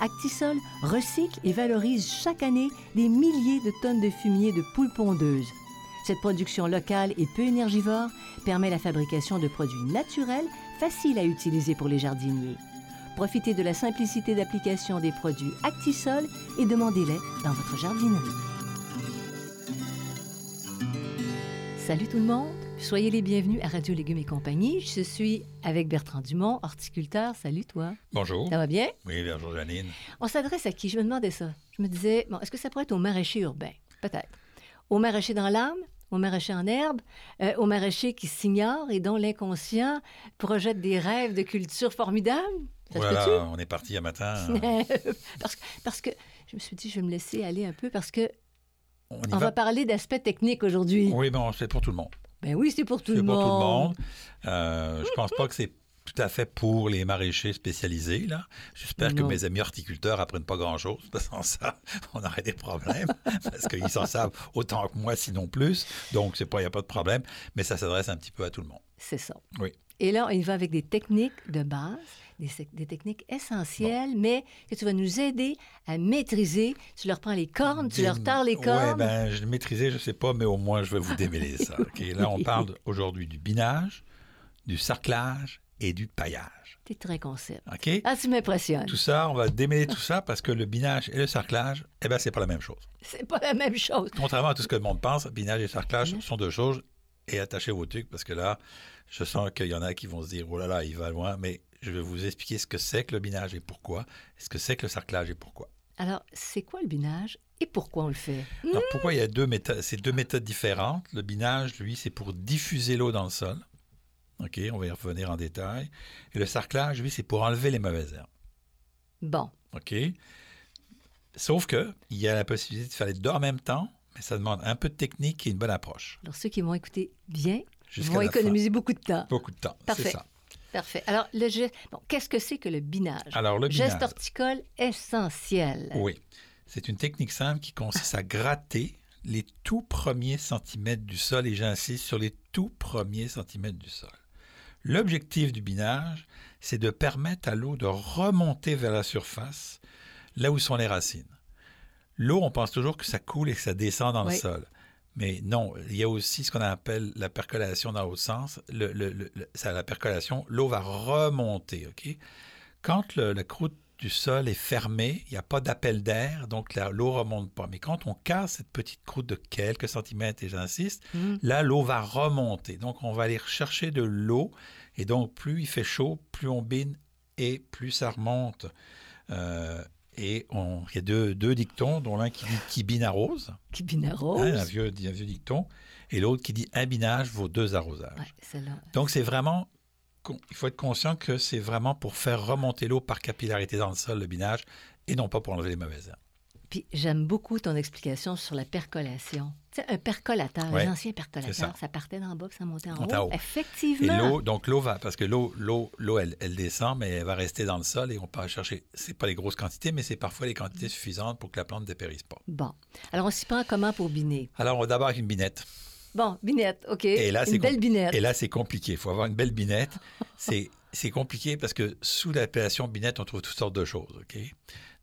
Actisol recycle et valorise chaque année des milliers de tonnes de fumier de poules pondeuses. Cette production locale et peu énergivore permet la fabrication de produits naturels faciles à utiliser pour les jardiniers. Profitez de la simplicité d'application des produits Actisol et demandez-les dans votre jardinerie. Salut tout le monde, soyez les bienvenus à Radio Légumes et compagnie. Je suis avec Bertrand Dumont, horticulteur. Salut toi. Bonjour. Ça va bien? Oui, bonjour Janine. On s'adresse à qui? Je me demandais ça. Je me disais, bon, est-ce que ça pourrait être au maraîcher urbain? Peut-être. Au maraîcher dans l'âme, au maraîcher en herbe, euh, au maraîcher qui s'ignore et dont l'inconscient projette des rêves de culture formidables? Ça Voilà, on est parti un matin. parce, que, parce que je me suis dit, je vais me laisser aller un peu parce que on va. va parler d'aspects techniques aujourd'hui. Oui, bon, c'est pour tout le monde. Ben oui, c'est pour tout C'est le pour monde. tout le monde. Euh, je pense pas que c'est tout à fait pour les maraîchers spécialisés. là. J'espère que mes amis horticulteurs apprennent pas grand-chose. Sans ça, on aurait des problèmes. parce qu'ils s'en savent autant que moi, sinon plus. Donc, il n'y a pas de problème. Mais ça s'adresse un petit peu à tout le monde. C'est ça. Oui. Et là, y va avec des techniques de base, des, techniques essentielles, mais que tu vas nous aider à maîtriser. Tu leur prends les cornes, tu leur tords les cornes. ben, je le maîtrisais, je sais pas, mais au moins, je vais vous démêler ça. OK? Là, on parle aujourd'hui du binage, du sarclage et du paillage. T'es très concept. OK? Ah, tu m'impressionnes. Tout ça, on va démêler tout ça parce que le binage et le sarclage, eh bien, c'est pas la même chose. C'est pas la même chose. Contrairement à tout ce que le monde pense, binage et sarclage sont deux choses. Et attachez vos trucs parce que là, je sens qu'il y en a qui vont se dire, oh là là, il va loin, mais je vais vous expliquer ce que c'est que le binage et pourquoi, ce que c'est que le sarclage et pourquoi. Alors, c'est quoi le binage et pourquoi on le fait? Alors, pourquoi il y a deux méthodes C'est deux méthodes différentes. Le binage, lui, c'est pour diffuser l'eau dans le sol. OK, on va y revenir en détail. Et le sarclage, lui, c'est pour enlever les mauvaises herbes. Bon, OK? Sauf que il y a la possibilité de faire les deux en même temps, mais ça demande un peu de technique et une bonne approche. alors ceux qui vont écouter bien Jusqu'à vont économiser beaucoup de temps. Beaucoup de temps. Parfait. C'est ça. Parfait. Alors, le geste... Bon, qu'est-ce que c'est que le binage? Alors, le Geste binage. horticole essentiel. Oui. C'est une technique simple qui consiste à gratter les tout premiers centimètres du sol, et j'insiste sur les tout premiers centimètres du sol. L'objectif du binage, c'est de permettre à l'eau de remonter vers la surface, là où sont les racines. L'eau, on pense toujours que ça coule et que ça descend dans Oui. le sol. Mais non, il y a aussi ce qu'on appelle la percolation dans l'autre sens. Le, le- le- le- ça, la percolation, l'eau va remonter. OK? Quand la croûte du sol est fermée, il n'y a pas d'appel d'air, donc l'eau ne remonte pas. Mais quand on casse cette petite croûte de quelques centimètres, et j'insiste, Mhm. là, l'eau va remonter. Donc, on va aller rechercher de l'eau. Et donc, plus il fait chaud, plus on bine et plus ça remonte. Euh, et on- il y a deux, deux dictons, dont l'un qui dit qui bine arrose, Qui binarose. hein, un, vieux, un vieux dicton, et l'autre qui dit un binage vaut deux arrosages. Ouais. Donc, c'est vraiment. Il faut être conscient que c'est vraiment pour faire remonter l'eau par capillarité dans le sol, le binage, et non pas pour enlever les mauvaises herbes. Puis j'aime beaucoup ton explication sur la percolation. Un percolateur, Ouais, les anciens percolateurs, ça. ça. partait d'en bas puis ça montait en haut. en haut. Et Effectivement. l'eau, donc l'eau va, parce que l'eau, l'eau, l'eau, elle, elle descend, mais elle va rester dans le sol et on peut aller chercher. C'est pas les grosses quantités, mais c'est parfois les quantités suffisantes pour que la plante ne dépérisse pas. Bon. Alors, on s'y prend comment pour biner? Alors, on va d'abord avec une binette. Bon, binette, OK. Et là, c'est Une belle binette. Et là, c'est compliqué. Il faut avoir une belle binette. C'est, c'est compliqué parce que sous l'appellation binette, on trouve toutes sortes de choses. OK?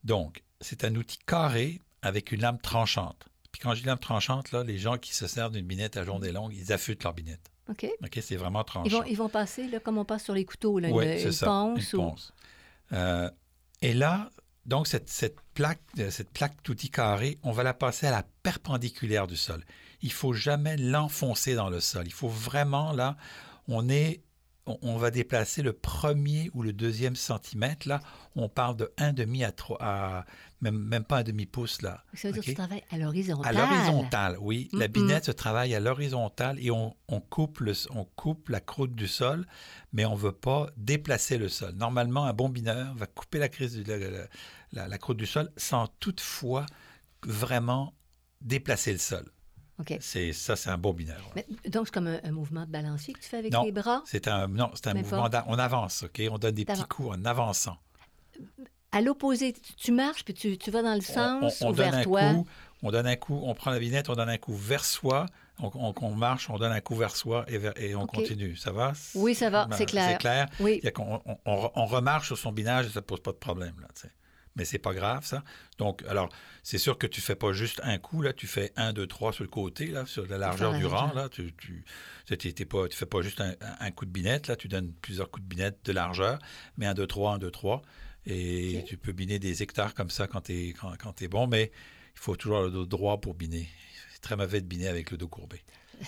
Donc, c'est un outil carré avec une lame tranchante. Puis quand je dis lame tranchante, là, les gens qui se servent d'une binette à journée longue, ils affûtent leur binette. OK. OK? C'est vraiment tranchant. Ils vont, ils vont passer, là, comme on passe sur les couteaux, là, Oui, une, une ça. ponce une ou- ponce. Euh, et là, donc, cette, cette plaque, euh, cette plaque touti carrée, on va la passer à la perpendiculaire du sol. Il faut jamais l'enfoncer dans le sol. Il faut vraiment, là, on est on, on va déplacer le premier ou le deuxième centimètre. Là, on parle de un demi à trois, à même, même pas un demi pouce là. Ça veut dire que tu travailles à l'horizontale. À l'horizontale, oui. La Mm-mm. binette se travaille à l'horizontale et on, on coupe le- on coupe la croûte du sol, mais on ne veut pas déplacer le sol. Normalement, un bon bineur va couper la, crise du- la, la- la- la croûte du sol sans toutefois vraiment déplacer le sol. OK. C'est ça, c'est un bon ouais. Mais, donc, c'est comme un, un mouvement de balancier que tu fais avec Non. les bras? C'est un non, c'est un mouvement. On avance, ok? On donne des petits coups en avançant. À l'opposé, tu, marches puis tu, tu vas dans le sens on, on ou donne vers un toi? coup, on donne un coup, on prend la binette, on donne un coup vers soi, on, on- on marche, on donne un coup vers soi et, vers- et on continue. Ça va? Oui, ça va, Ben, c'est clair. C'est clair. Oui. On, remarche sur son binage et ça pose pas de problème. Là, tu sais. Mais c'est pas grave, ça. Donc, alors, c'est sûr que tu fais pas juste un coup, là, tu fais un, deux, trois sur le côté, là, sur la largeur la du rang, là. Tu, tu, t'es pas, tu fais pas juste un, coup de binette, là, tu donnes plusieurs coups de binette de largeur, mais un, deux, trois, un, deux, trois. Et tu peux biner des hectares comme ça quand tu es, quand, bon, mais il faut toujours le dos droit pour biner. C'est très mauvais de biner avec le dos courbé.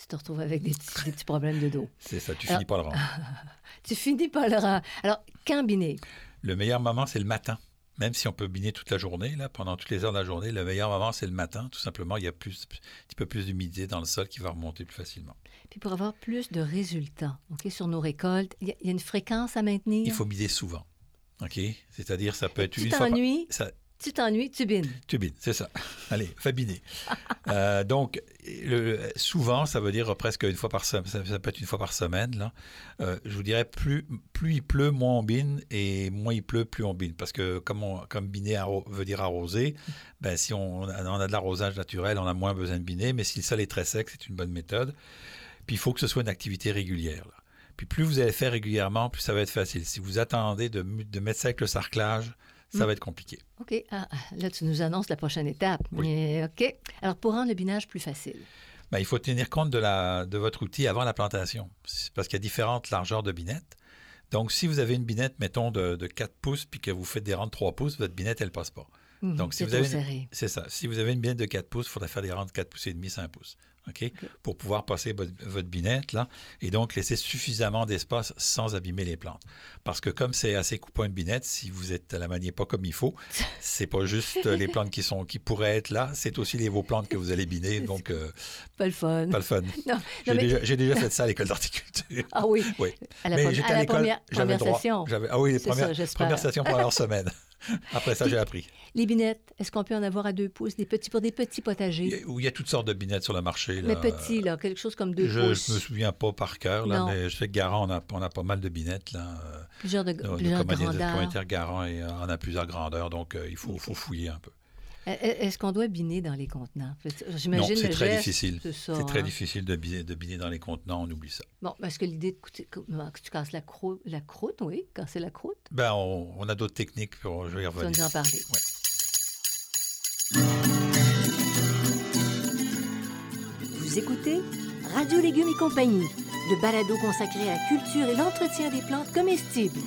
Tu te retrouves avec des petits, des petits problèmes de dos. C'est ça, tu Alors- finis pas le rang. Tu finis par le rang. Alors, quand biner? Le meilleur moment, c'est le matin. Même si on peut biner toute la journée, là, pendant toutes les heures de la journée, le meilleur moment, c'est le matin. Tout simplement, il y a plus, un petit peu plus d'humidité dans le sol qui va remonter plus facilement. Puis pour avoir plus de résultats ok, sur nos récoltes, il y, a- il y a une fréquence à maintenir? Il faut biner souvent. OK? C'est-à-dire, ça peut être une fois par... Ça, tu t'ennuies, tu bines. tu bines, c'est ça. Allez, fais biner. Euh, donc, souvent, ça veut dire presque une fois par semaine. Ça, peut être une fois par semaine. Là. Euh, je vous dirais, plus, plus il pleut, moins on bine, et moins il pleut, plus on bine. Parce que comme, on- comme biner veut dire arroser, ben, si on, a- on a de l'arrosage naturel, on a moins besoin de biner. Mais si le sol est très sec, c'est une bonne méthode. Puis il faut que ce soit une activité régulière. Puis plus vous allez faire régulièrement, plus ça va être facile. Si vous attendez de, de mettre ça avec le sarclage, ça Mm. va être compliqué. OK. Ah, là, tu nous annonces la prochaine étape. Oui. Mais, OK. Alors, pour rendre le binage plus facile. Ben, il faut tenir compte de, la, de votre outil avant la plantation. Parce qu'il y a différentes largeurs de binettes. Donc, si vous avez une binette, mettons, de, de 4 pouces, puis que vous faites des rangs de 3 pouces, votre binette, elle ne passe pas. Mhm, Donc, si c'est vous avez-. C'est ça. Si vous avez une binette de 4 pouces, il faudrait faire des rangs de 4 pouces et demi, 5 pouces. OK? Pour pouvoir passer votre, binette, là, et donc laisser suffisamment d'espace sans abîmer les plantes. Parce que comme c'est assez coupant une binette, si vous êtes à la manier pas comme il faut, c'est pas juste les plantes qui sont qui pourraient être là, c'est aussi les vos plantes que vous allez biner. Donc, euh, Pas le fun. pas le fun. Non, J'ai mais- déjà, j'ai déjà fait ça à l'école d'horticulture. Ah oui. Oui. À la, Mais j'étais à la l'école, première, j'avais première session. J'avais- Ah oui, les C'est ça, premières, j'espère. premières sessions pour leur semaine. Après ça, j'ai appris. Les binettes, est-ce qu'on peut en avoir à deux pouces, des petits pour des petits Il y, potagers? a, il y a toutes sortes de binettes sur le marché. Là. Mais petits, là, quelque chose comme deux Je pouces. ne me souviens pas par cœur, là, Non. mais je sais que Garant, on a, on a pas mal de binettes. Là. Euh, Plusieurs de, Nos, nos plusieurs commanditaires Garant et, euh, en a plusieurs grandeurs, donc euh, il faut, faut fouiller un peu. Euh, Est-ce qu'on doit biner dans les contenants? Non, J'imagine c'est très geste, difficile. C'est ça. C'est très hein. difficile de biner, de biner dans les contenants, on oublie ça. Bon, parce que l'idée de que tu casses la, croûte, la croûte, oui, casser la croûte, Ben, on, on a d'autres techniques, pour, je vais y tu vas revenir. nous en parler. Ouais. Vous écoutez Radio Légumes et compagnie, le balado consacré à la culture et l'entretien des plantes comestibles.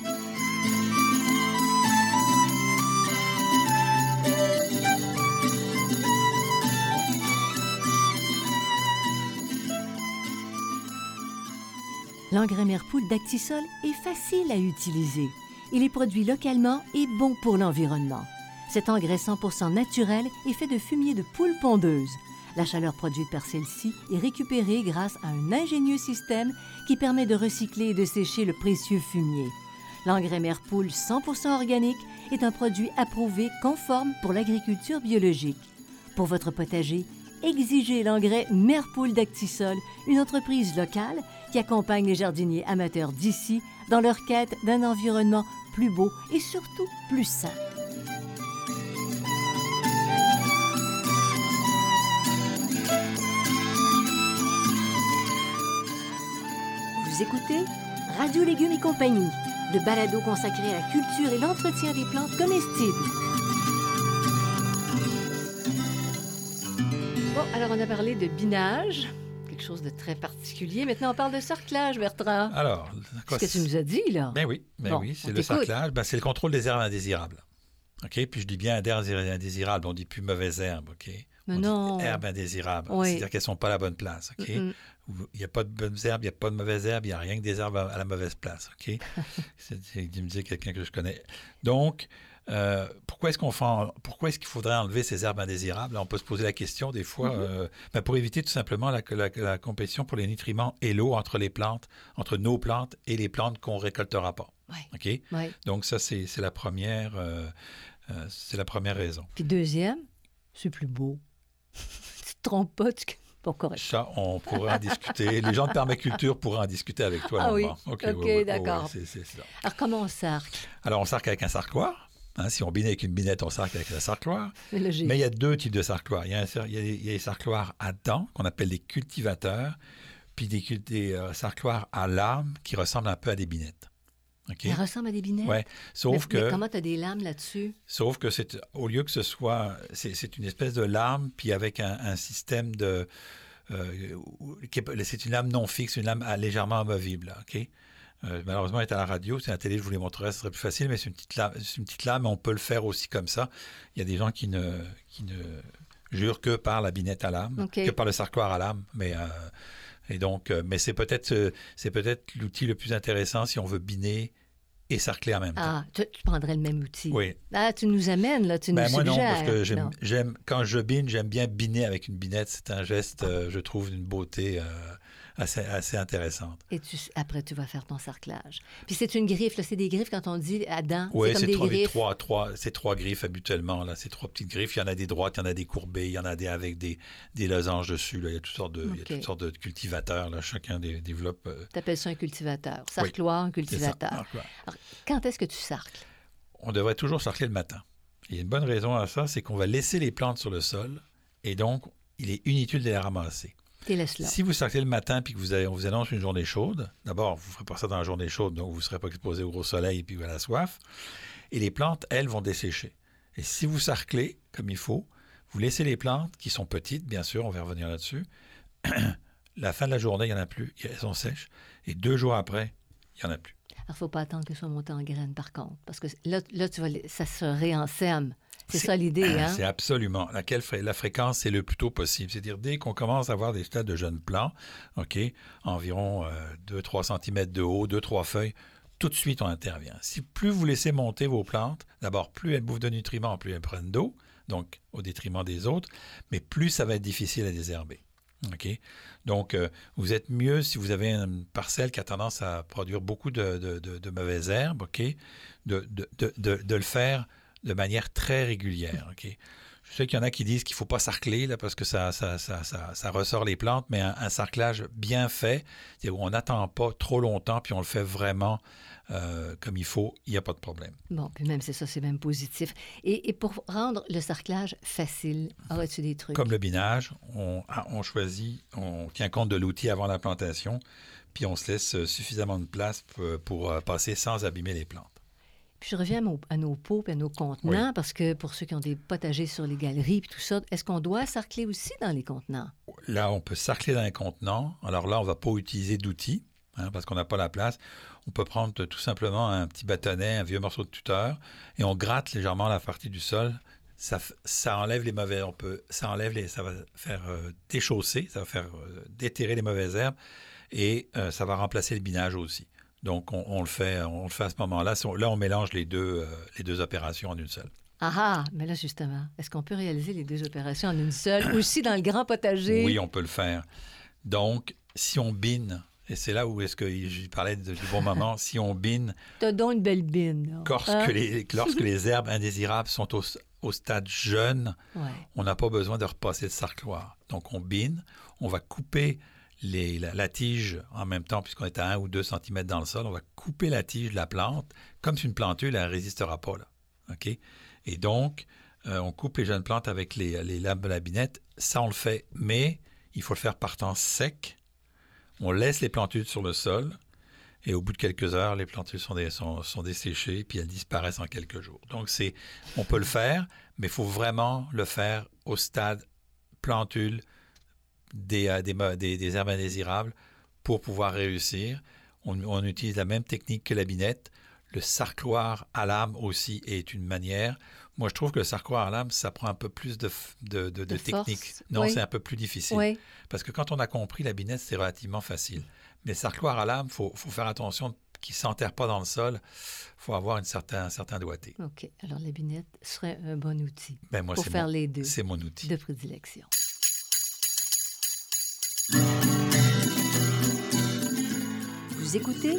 L'engrais Merpoule d'Actisol est facile à utiliser. Il est produit localement et bon pour l'environnement. Cet engrais 100% naturel est fait de fumier de poule pondeuse. La chaleur produite par celle-ci est récupérée grâce à un ingénieux système qui permet de recycler et de sécher le précieux fumier. L'engrais Merpoule 100% organique est un produit approuvé conforme pour l'agriculture biologique. Pour votre potager, exigez l'engrais Merpoule d'Actisol, une entreprise locale qui accompagne les jardiniers amateurs d'ici dans leur quête d'un environnement plus beau et surtout plus sain. Vous écoutez Radio Légumes et compagnie, le balado consacré à la culture et l'entretien des plantes comestibles. Bon, alors on a parlé de binage, chose de très particulier. Maintenant, on parle de cerclage, Bertrand. Alors, C'est ce que tu nous as dit, là? Ben oui, ben Bon, oui, c'est le t'écoute. sarclage, ben c'est le contrôle des herbes indésirables. OK? Puis je dis bien herbes indésirables, on dit plus mauvaise herbe, OK? Mais on non. dit herbes indésirables. Oui. C'est-à-dire qu'elles ne sont pas à la bonne place, OK? Mm, mm. Il n'y a pas de bonnes herbes, il n'y a pas de mauvaises herbes, il n'y a rien que des herbes à, à la mauvaise place, OK? c'est me dit quelqu'un que je connais. Donc, euh, pourquoi est-ce qu'on pourquoi est-ce qu'il faudrait enlever ces herbes indésirables? On peut se poser la question des fois, Mhm. euh, ben, pour éviter tout simplement la, la- la compétition pour les nutriments et l'eau entre les plantes, entre nos plantes et les plantes qu'on récoltera pas. Ouais. OK? Ouais. Donc, ça, c'est la première. euh, c'est la première raison. Puis deuxième, c'est plus beau. tu te trompes pas, tu... Bon. Ça, on pourra en discuter. Les gens de permaculture pourront en discuter avec toi. Ah oui. OK, d'accord. Alors, comment on sarcle? Alors, on sarcle avec un sarcloir. Hein, si on bine avec une binette, on sarcle avec un sarcloir. C'est logique. Mais il y a deux types de sarcloirs. Il y a, un il y a des- il y a des sarcloirs à dents, qu'on appelle des cultivateurs, puis des, des, euh, sarcloirs à lames qui ressemblent un peu à des binettes. OK? Ça ressemble à des binettes? Ouais. Sauf mais, que. mais comment tu as des lames là-dessus? Sauf que c'est au lieu que ce soit, c'est une espèce de lame, puis avec un, un système de, euh, c'est une lame non fixe, une lame à- légèrement amovible, ok? Euh, malheureusement, elle est à la radio, c'est à la télé, je vous les montrerai, ce serait plus facile, mais c'est une petite lame, une petite lame, on peut le faire aussi comme ça. Il y a des gens qui ne, qui ne jurent que par la binette à lame, que par le sarcloir à lame, mais euh, et donc, euh, mais c'est peut-être, c'est peut-être l'outil le plus intéressant si on veut biner et sarcler en même temps. Ah, tu, tu prendrais le même outil. Oui, Ah, tu nous amènes, là, tu ben, nous moi non, suggères. parce que j'aime, Non. j'aime- quand je bine, j'aime bien biner avec une binette. C'est un geste, euh, je trouve, d'une beauté euh, assez, assez intéressante. Et tu, après, tu vas faire ton sarclage. Puis c'est une griffe, c'est des griffes quand on dit à dents. Oui, c'est trois, griffes. trois, trois, c'est trois griffes habituellement. Là, c'est trois petites griffes. Il y en a des droites, il y en a des courbées, il y en a des avec des, des losanges dessus. Là. Il y a toutes sortes de, il y a toutes sortes de cultivateurs. Là. Chacun des- développe. euh, Tu appelles ça un cultivateur. Sarcloir, un ça. cultivateur. Alors. Quand est-ce que tu sarcles? On devrait toujours sarcler le matin. Il y a une bonne raison à ça, c'est qu'on va laisser les plantes sur le sol et donc il est inutile de les ramasser. T'es laisse là. Si vous sortez le matin puis que vous avez- on vous annonce une journée chaude, d'abord, vous ne ferez pas ça dans la journée chaude, donc vous ne serez pas exposé au gros soleil et puis à la soif. Et les plantes, elles, vont dessécher. Et si vous sarclez comme il faut, vous laissez les plantes, qui sont petites, bien sûr, on va revenir là-dessus. la fin de la journée, il n'y en a plus, elles sont sèches. Et deux jours après, il n'y en a plus. Alors, il ne faut pas attendre que soit monté en graines, par contre. Parce que là, là tu vas, ça se réensème. C'est ça l'idée, hein? C'est absolument. Laquelle la fréquence, c'est le plus tôt possible. C'est-à-dire, dès qu'on commence à avoir des stades de jeunes plants, OK, environ 2-3 cm de haut, 2-3 feuilles, tout de suite, on intervient. Si plus vous laissez monter vos plantes, d'abord, plus elles bouffent de nutriments, plus elles prennent d'eau, donc au détriment des autres, mais plus ça va être difficile à désherber. OK? Donc, euh, vous êtes mieux si vous avez une parcelle qui a tendance à produire beaucoup de, de- de- de mauvaises herbes, OK? De, de- de- de- de le faire de manière très régulière? Je sais qu'il y en a qui disent qu'il ne faut pas sarcler là, parce que ça, ça, ça, ça, ressort les plantes, mais un, un sarclage bien fait, c'est où on n'attend pas trop longtemps, puis on le fait vraiment euh, comme il faut, il n'y a pas de problème. Bon, puis même, c'est ça, c'est même positif. Et, et pour rendre le sarclage facile, aurais-tu des trucs? Comme le binage, on, ah, on choisit, on tient compte de l'outil avant la plantation, puis on se laisse euh, suffisamment de place pour, pour, euh, passer sans abîmer les plantes. Puis je reviens à, mon- à nos pots et à nos contenants, parce que pour ceux qui ont des potagers sur les galeries et tout ça, est-ce qu'on doit sarcler aussi dans les contenants? Là, on peut sarcler dans un contenant. Alors là, on ne va pas utiliser d'outils hein, parce qu'on n'a pas la place. On peut prendre tout simplement un petit bâtonnet, un vieux morceau de tuteur, et on gratte légèrement la partie du sol. Ça enlève les mauvais, on peut, ça enlève les, ça va faire euh, déchausser, ça va faire euh, déterrer les mauvaises herbes, et euh, ça va remplacer le binage aussi. Donc on, on le fait, on le fait à ce moment-là. Là, on mélange les deux, euh, les deux opérations en une seule. Ah ah! Mais là, justement, est-ce qu'on peut réaliser les deux opérations en une seule, aussi dans le grand potager? Oui, on peut le faire. Donc, si on bine, et c'est là où est-ce que je parlais de- du bon moment, si on bine, T'as donc une belle bine, lorsque, Hein? les, lorsque les herbes indésirables sont au, au stade jeune, Ouais. on n'a pas besoin de repasser le sarcloir. Donc, on bine, on va couper les- la, tige en même temps, puisqu'on est à 1 ou 2 cm dans le sol, on va couper la tige de la plante, comme si une plantule, elle ne résistera pas. Là. Et donc, euh, on coupe les jeunes plantes avec les, les lames de la binette. Ça, on le fait, mais il faut le faire par temps sec. On laisse les plantules sur le sol. Et au bout de quelques heures, les plantules sont, sont, sont desséchées, puis elles disparaissent en quelques jours. Donc, c'est, on peut le faire, mais il faut vraiment le faire au stade plantule des, euh, des, des- des herbes indésirables pour pouvoir réussir. On, on utilise la même technique que la binette. Le sarcloir à lame aussi est une manière Moi, je trouve que le sarcoire à lame, ça prend un peu plus de, de, de- de De technique. Non, oui. c'est un peu plus difficile. Oui. Parce que quand on a compris la binette, c'est relativement facile. Mais le sarcloir à lame, il faut, faut faire attention qu'il ne s'enterre pas dans le sol. Il faut avoir une certain, un certain doigté. OK. Alors, la binette serait un bon outil Ben, moi, pour faire mon, les deux c'est mon outil. de prédilection. Écoutez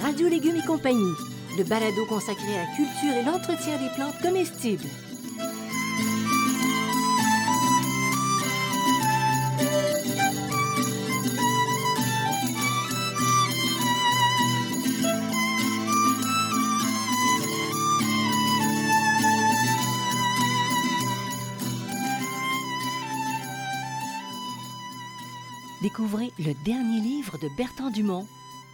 Radio Légumes et compagnie, le balado consacré à la culture et l'entretien des plantes comestibles. Découvrez le dernier livre de Bertrand Dumont,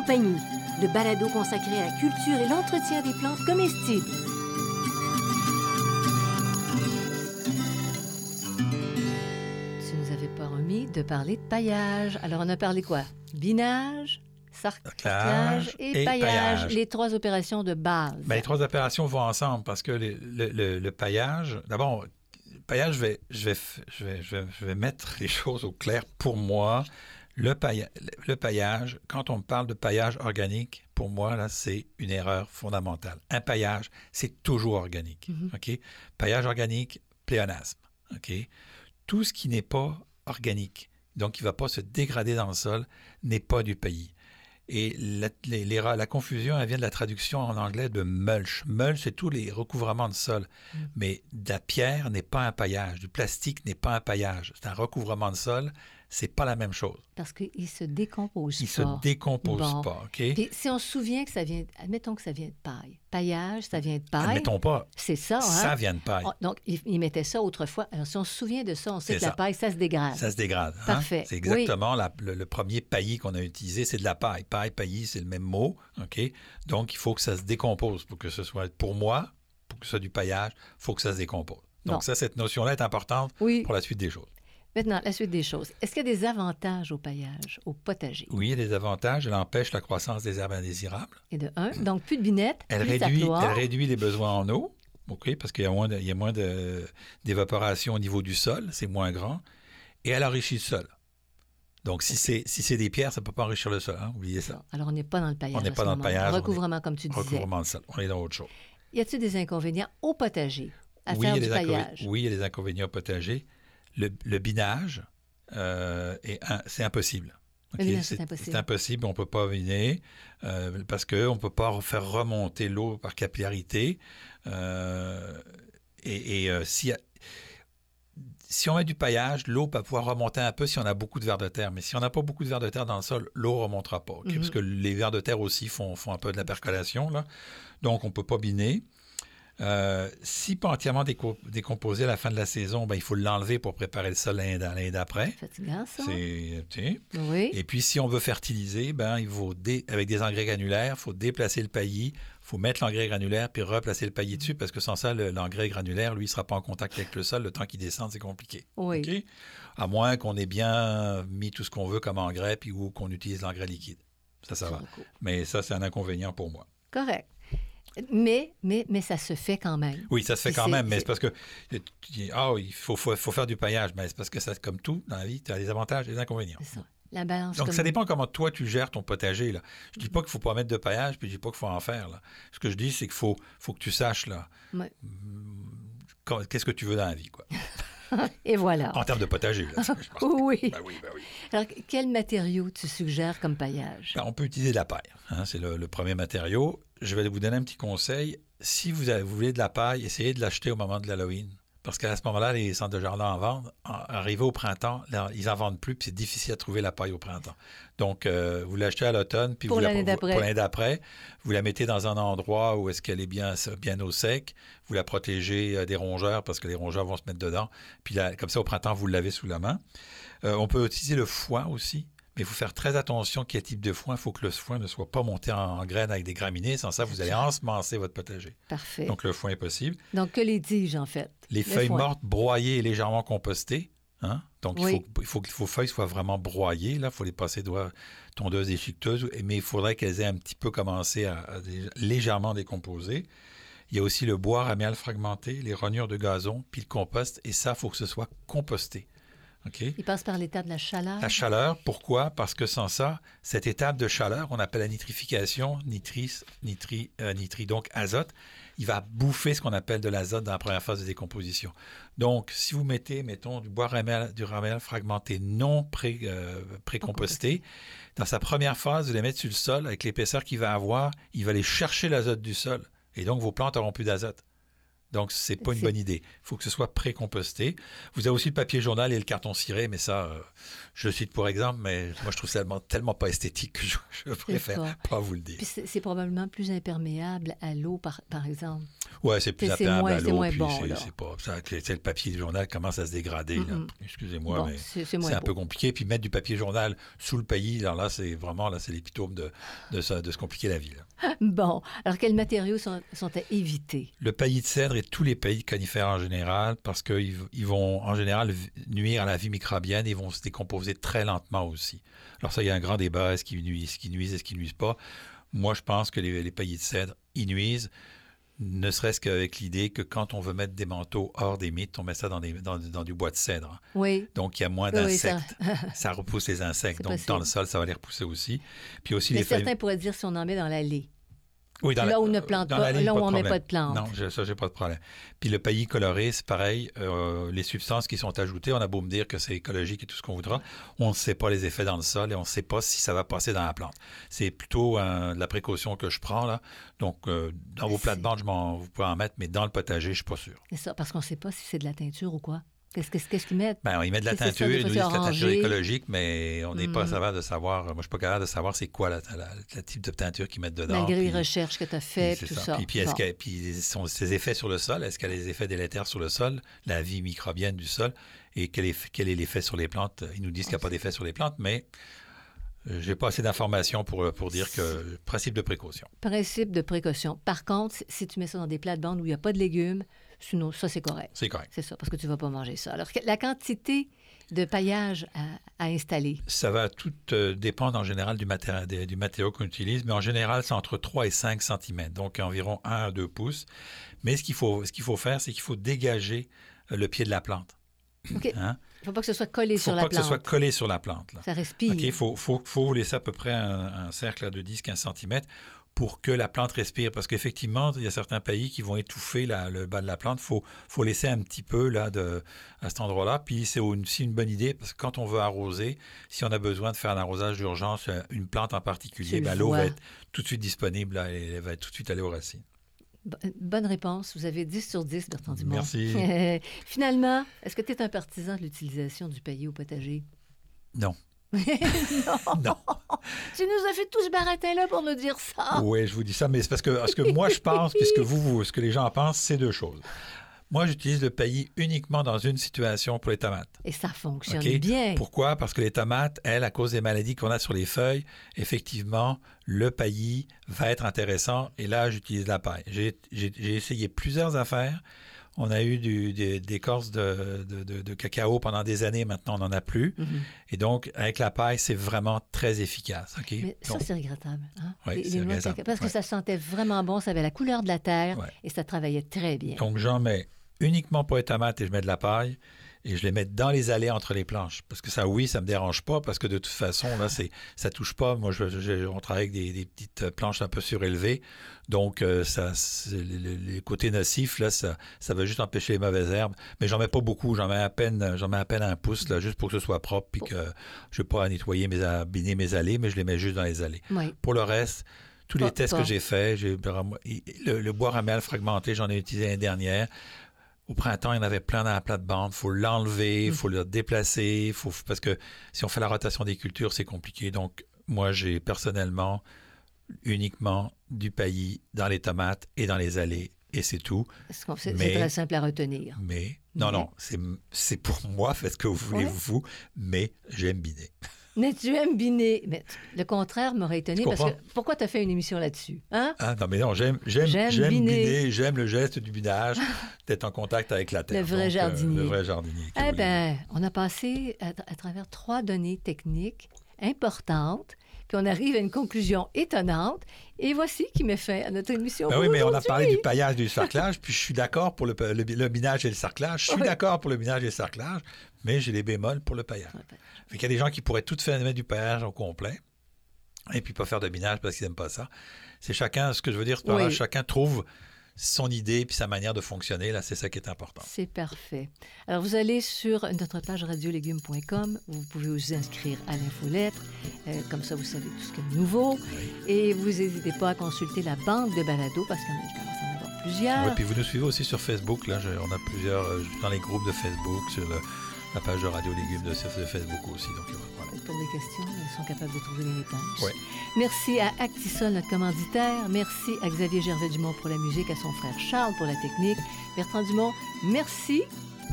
Compagnie, le balado consacré à la culture et l'entretien des plantes comestibles. Tu nous avais pas remis de parler de paillage. Alors, on a parlé quoi? Binage, sarclage et, et paillage, paillage. les trois opérations de base. Ben, les trois opérations vont ensemble parce que les- le, le- le paillage, d'abord, le paillage, je vais, je, vais, f- je, vais, je, vais, je vais mettre les choses au clair pour moi. Le, pailla- le paillage, quand on parle de paillage organique, pour moi, là, c'est une erreur fondamentale. Un paillage, c'est toujours organique. Mhm. OK? Paillage organique, pléonasme. OK? Tout ce qui n'est pas organique, donc qui ne va pas se dégrader dans le sol, n'est pas du pays. Et la, les- la confusion, elle vient de la traduction en anglais de mulch. Mulch, c'est tous les recouvrements de sol. Mm. Mais de la pierre n'est pas un paillage. Du plastique n'est pas un paillage. C'est un recouvrement de sol. C'est pas la même chose. Parce qu'il se décompose Il se pas. décompose Bon. pas. OK? Puis si on se souvient que ça vient, admettons que ça vient de paille. Paillage, ça vient de paille. Admettons pas, C'est ça, hein? ça vient de paille. Donc, ils ils mettaient ça autrefois. Alors, si on se souvient de ça, on sait que la paille, ça se dégrade. Ça se dégrade. hein? Parfait. C'est exactement la- le, le premier paillis qu'on a utilisé, c'est de la paille. Paille, paillis, c'est le même mot. OK? Donc, il faut que ça se décompose pour que ce soit, pour moi, pour que ce soit du paillage, il faut que ça se décompose. Donc, Bon. ça, cette notion-là est importante Oui. pour la suite des choses. Maintenant, la suite des choses. Est-ce qu'il y a des avantages au paillage, au potager? Oui, il y a des avantages. Elle empêche la croissance des herbes indésirables. Et de un, donc plus de binette, Elle plus réduit, elle réduit les besoins en eau. OK? Parce qu'il y a moins de- il y a moins de- d'évaporation au niveau du sol. C'est moins grand. Et elle enrichit le sol. Donc, si c'est si c'est des pierres, ça ne peut pas enrichir le sol. hein? Oubliez ça. Alors, on n'est pas dans le paillage. On n'est pas dans le paillage, on est- Recouvrement, comme tu disais. Recouvrement de sol. On est dans autre chose. Y a-t-il des inconvénients au potager à oui, faire du paillage? oui, il y a des inconvénients au potager. Le, le binage, euh, c'est impossible. C'est impossible. Impossible, on ne peut pas biner euh, parce qu'on ne peut pas faire remonter l'eau par capillarité. Euh, et et, euh, si, si on met du paillage, l'eau peut pouvoir remonter un peu si on a beaucoup de vers de terre. Mais si on n'a pas beaucoup de vers de terre dans le sol, l'eau ne remontera pas. Mhm. Parce que les vers de terre aussi font, font un peu de la percolation. Là. Donc, on ne peut pas biner. Euh, si pas entièrement déco- décomposé à la fin de la saison, ben, il faut l'enlever pour préparer le sol l'année d'après. Fatigant, ça? Oui. Et puis, si on veut fertiliser, ben, il faut dé- avec des engrais granulaires, il faut déplacer le paillis, il faut mettre l'engrais granulaire puis replacer le paillis dessus parce que sans ça, le- l'engrais granulaire, lui, ne sera pas en contact avec le sol. Le temps qu'il descende, c'est compliqué. Oui. À moins qu'on ait bien mis tout ce qu'on veut comme engrais puis ou qu'on utilise l'engrais liquide. Ça, ça va. Cool. Mais ça, c'est un inconvénient pour moi. Correct. Mais, mais, mais ça se fait quand même. Oui, ça se fait quand même, mais c'est- parce que tu dis, ah, il faut, faut, faut faire du paillage. Mais c'est parce que ça, comme tout dans la vie, tu as des avantages et des inconvénients. C'est ça. La balance. Donc, comme- ça dépend comment toi, tu gères ton potager. Là. Je dis pas qu'il faut pas mettre de paillage, puis je dis pas qu'il faut en faire. Là. Ce que je dis, c'est qu'il faut, faut que tu saches là, Ouais. qu'est-ce que tu veux dans la vie, quoi. Et voilà. En termes de potager. Là, je pense. Oui. Ben oui, ben oui. Alors, quel matériau tu suggères comme paillage? Ben, on peut utiliser de la paille. hein, c'est le, le premier matériau. Je vais vous donner un petit conseil. Si vous, avez- vous voulez de la paille, essayez de l'acheter au moment de l'Halloween. Parce qu'à ce moment-là, les centres de jardin en vendent. En- Arrivé au printemps, là, ils en vendent plus, puis c'est difficile à trouver la paille au printemps. Donc, euh, vous l'achetez à l'automne, puis Pour vous la- l'année vous- d'après. vous la mettez dans un endroit où est-ce qu'elle est bien, bien au sec. Vous la protégez euh, des rongeurs parce que les rongeurs vont se mettre dedans. Puis là, comme ça, au printemps, vous l'avez sous la main. Euh, on peut utiliser le foin aussi. Mais il faut faire très attention quel type de foin. Il faut que le foin ne soit pas monté en, en graines avec des graminées. Sans ça, vous allez ensemencer votre potager. Parfait. Donc, Donc, le foin est possible. que les tiges, en fait. Les Le feuilles foin. mortes broyées et légèrement compostées. hein. Donc, il, faut, il faut que vos feuilles soient vraiment broyées. Là, il faut les passer doigts, tondeuse déchiqueteuse. Mais il faudrait qu'elles aient un petit peu commencé à, à dé- légèrement décomposer. Il y a aussi le bois raméal fragmenté, les rognures de gazon, puis le compost. Et ça, il faut que ce soit composté. Il passe par l'état de la chaleur. La chaleur, pourquoi? Parce que sans ça, cette étape de chaleur, on appelle la nitrification, nitris, nitri, euh, nitri, donc azote, il va bouffer ce qu'on appelle de l'azote dans la première phase de décomposition. Donc, si vous mettez, mettons, du bois ramel, du ramel fragmenté non pré, euh, précomposté, dans sa première phase, vous les mettez sur le sol, avec l'épaisseur qu'il va avoir, il va aller chercher l'azote du sol. Et donc, vos plantes n'auront plus d'azote. Donc, c'est pas une bonne idée. Il faut que ce soit précomposté. Vous avez aussi le papier journal et le carton ciré, mais ça, euh, je le cite pour exemple, mais moi, je trouve ça tellement, tellement pas esthétique que je, je préfère pas vous le dire. C'est probablement plus imperméable à l'eau, par, par exemple. Ouais, c'est plus appréhensible moins- à c'est l'eau, bon, c'est- c'est pas... ça, le papier journal commence à se dégrader. Excusez-moi, bon, mais c'est un peu compliqué. Puis mettre du papier journal sous le pays, alors là, c'est vraiment, là, c'est l'épitome de, de, ça- de se compliquer la vie. là. Bon, alors quels matériaux sont, sont à éviter? Le paillis de cèdre tous les paillis conifères en général, parce qu'ils ils vont en général nuire à la vie microbienne et vont se décomposer très lentement aussi. Alors ça, il y a un grand débat, est-ce qu'ils nuisent, est-ce qu'ils nuisent, est-ce qu'ils nuisent pas? Moi, je pense que les, les paillis de cèdre, ils nuisent, ne serait-ce qu'avec l'idée que quand on veut mettre des manteaux hors des mythes, on met ça dans, des, dans, dans du bois de cèdre. Oui. Donc, il y a moins Oui, oui, ça- d'insectes. ça... repousse les insectes. Donc, possible. dans le sol, ça va les repousser aussi. Puis aussi, Mais les certains pourraient dire si on en met dans l'allée. Oui, dans Là la- où on ne plante pas, là où on met problème. pas de plantes. Non, je- ça, j'ai pas de problème. Puis le paillis coloré, c'est pareil. euh, les substances qui sont ajoutées, on a beau me dire que c'est écologique et tout ce qu'on voudra, on ne sait pas les effets dans le sol et on ne sait pas si ça va passer dans la plante. C'est plutôt euh, de la précaution que je prends là. Donc, euh, dans vos plates-bandes, vous pouvez en mettre, mais dans le potager, je suis pas sûr. C'est ça, parce qu'on ne sait pas si c'est de la teinture ou quoi. Qu'est-ce qu'est-ce- qu'est-ce qu'ils mettent? Ben, ils mettent de la teinture, ils nous disent que la teinture est écologique, mais on n'est pas Mm. capable de savoir. Moi, je suis pas capable de savoir c'est quoi la, la- le type de teinture qu'ils mettent dedans. Malgré les recherches que tu as faites, tout ça. ça. Puis, puis Bon. puis sont ses effets sur le sol, est-ce qu'elle a des effets délétères sur le sol, la vie microbienne du sol, et quel est, quel est l'effet sur les plantes? Ils nous disent qu'il n'y a pas d'effet sur les plantes, mais euh, j'ai pas assez d'informations pour, pour dire que principe de précaution. Principe de précaution. Par contre, si tu mets ça dans des plates-bandes où il n'y a pas de légumes, sinon, ça, c'est correct. C'est correct. C'est ça, parce que tu ne vas pas manger ça. Alors, la quantité de paillage à, à installer, Ça va tout euh, dépendre en général du, matéri- des- du matériau qu'on utilise, mais en général, c'est entre 3 et 5 cm, donc environ 1 à 2 pouces. Mais ce qu'il faut, ce qu'il faut faire, c'est qu'il faut dégager euh, le pied de la plante. Hein? il ne faut pas que ce soit collé Il ne faut sur la pas que ce plante. soit collé sur la plante. là. Ça respire. Il faut, faut, faut laisser à peu près un, un cercle de 10-15 cm pour que la plante respire. Parce qu'effectivement, il y a certains pays qui vont étouffer la- le bas de la plante. Il faut, faut laisser un petit peu là, de, à cet endroit-là. Puis c'est aussi une bonne idée parce que quand on veut arroser, si on a besoin de faire un arrosage d'urgence, euh, une plante en particulier, ben, le l'eau va être tout de suite disponible. là, et elle va tout de suite aller aux racines. Bo- Bonne réponse. Vous avez 10 sur 10, Bertrand Dumont. Merci. Finalement, est-ce que tu es un partisan de l'utilisation du paillis au potager? Non. non. Tu nous as fait tout ce baratin-là pour nous dire ça. Oui, je vous dis ça, mais c'est parce que ce que moi je pense, puisque vous, vous, ce que les gens pensent, c'est deux choses. Moi, j'utilise le paillis uniquement dans une situation pour les tomates. Et ça fonctionne bien. Pourquoi? Parce que les tomates, elles, à cause des maladies qu'on a sur les feuilles, effectivement, le paillis va être intéressant et là, j'utilise la paille. J'ai essayé plusieurs affaires. On a eu du, des, des de, de- de- de cacao pendant des années, maintenant on n'en a plus. Mhm. Et donc, avec la paille, c'est vraiment très efficace. Mais ça, c'est regrettable. hein? Oui, Les- c'est les noix de regrettable. cacao. Parce que Ouais. ça sentait vraiment bon, ça avait la couleur de la terre Ouais. et ça travaillait très bien. Donc, j'en mets uniquement pour les tomates et je mets de la paille et je les mets dans les allées entre les planches. Parce que ça, oui, ça me dérange pas parce que de toute façon, là, c'est, ça touche pas. Moi, je, je- on travaille avec des, des petites planches un peu surélevées. Donc, euh, ça, les, côtés nocifs, là, ça, ça va juste empêcher les mauvaises herbes. Mais j'en mets pas beaucoup. J'en mets à peine, j'en mets à peine un pouce, là, juste pour que ce soit propre puis que je n'ai pas à nettoyer mes, à biner mes allées, mais je les mets juste dans les allées. Oui. Pour le reste, tous les Pas- tests pas. que j'ai faits, le, le bois ramel fragmenté, j'en ai utilisé l'année dernière. Au printemps, il y en avait plein dans la plate-bande. Il faut l'enlever, il Mm. faut le déplacer. Faut, parce que si on fait la rotation des cultures, c'est compliqué. Donc, moi, j'ai personnellement uniquement du paillis dans les tomates et dans les allées. Et c'est tout. C'est très simple à retenir. Mais, non, Mais- non, c'est c'est pour moi, faites ce que vous voulez, Ouais. vous. Mais j'aime biner. Mais tu aimes biner. Mais le contraire m'aurait étonné parce que pourquoi tu as fait une émission là-dessus? Hein? Ah, non, mais non, j'aime j'aime J'aime biner, j'aime le geste du binage, d'être en contact avec la terre. Le vrai Donc, euh, jardinier. le vrai jardinier. que Eh bien, on a passé à, à travers trois données techniques importantes, puis on arrive à une conclusion étonnante. Et voici qui met fin à notre émission. Ben oui, mais on a parlé du paillage et du sarclage, puis je suis d'accord pour le, le, le binage et le sarclage. Je suis Oui. d'accord pour le binage et le sarclage, mais j'ai les bémols pour le paillage. Ben, Fait qu'il y a des gens qui pourraient tout faire mettre du paillage au complet et puis pas faire de binage parce qu'ils n'aiment pas ça. C'est chacun, ce que je veux dire, par là, Oui. chacun trouve son idée puis sa manière de fonctionner. Là, c'est ça qui est important. C'est parfait. Alors, vous allez sur notre page radiolégumes.com. Vous pouvez vous inscrire à l'infolettre. Euh, comme ça, vous savez tout ce qui est nouveau. Et vous n'hésitez pas à consulter la banque de balado parce qu'on commence à en avoir plusieurs. Oui, puis vous nous suivez aussi sur Facebook. Là, Je- on a plusieurs euh, dans les groupes de Facebook, sur le- la page de Radio Légumes de, de Facebook aussi. Donc, des questions, ils sont capables de trouver les réponses. Ouais. Merci à Actisol, notre commanditaire. Merci à Xavier Gervais-Dumont pour la musique, à son frère Charles pour la technique. Bertrand Dumont, merci.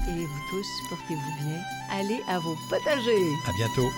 Et vous tous, portez-vous bien. Allez à vos potagers. À bientôt.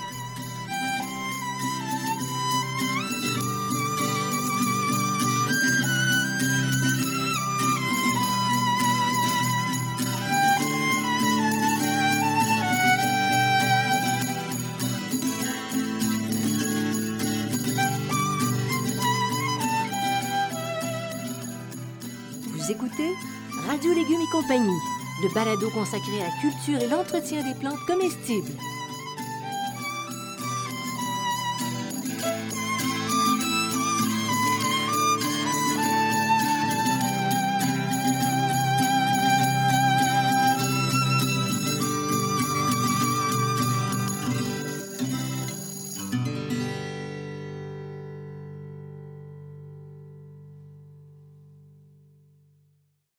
Légumes et compagnie, le balado consacré à la culture et l'entretien des plantes comestibles.